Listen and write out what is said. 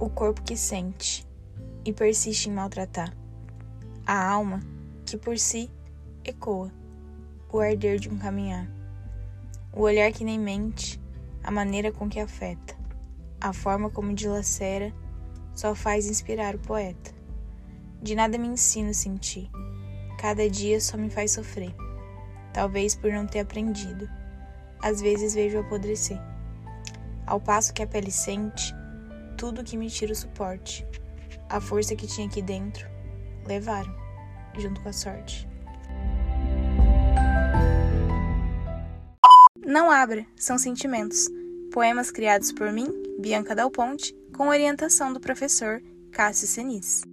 o corpo que sente e persiste em maltratar, a alma que por si ecoa, o arder de um caminhar, o olhar que nem mente, a maneira com que afeta, a forma como dilacera, só faz inspirar o poeta. De nada me ensino sentir, cada dia só me faz sofrer, talvez por não ter aprendido, às vezes vejo apodrecer. Ao passo que a pele sente, tudo que me tira o suporte, a força que tinha aqui dentro, levaram, junto com a sorte. Não abra, são sentimentos. Poemas criados por mim, Bianca Dal Ponte, com orientação do professor Cássio Senis.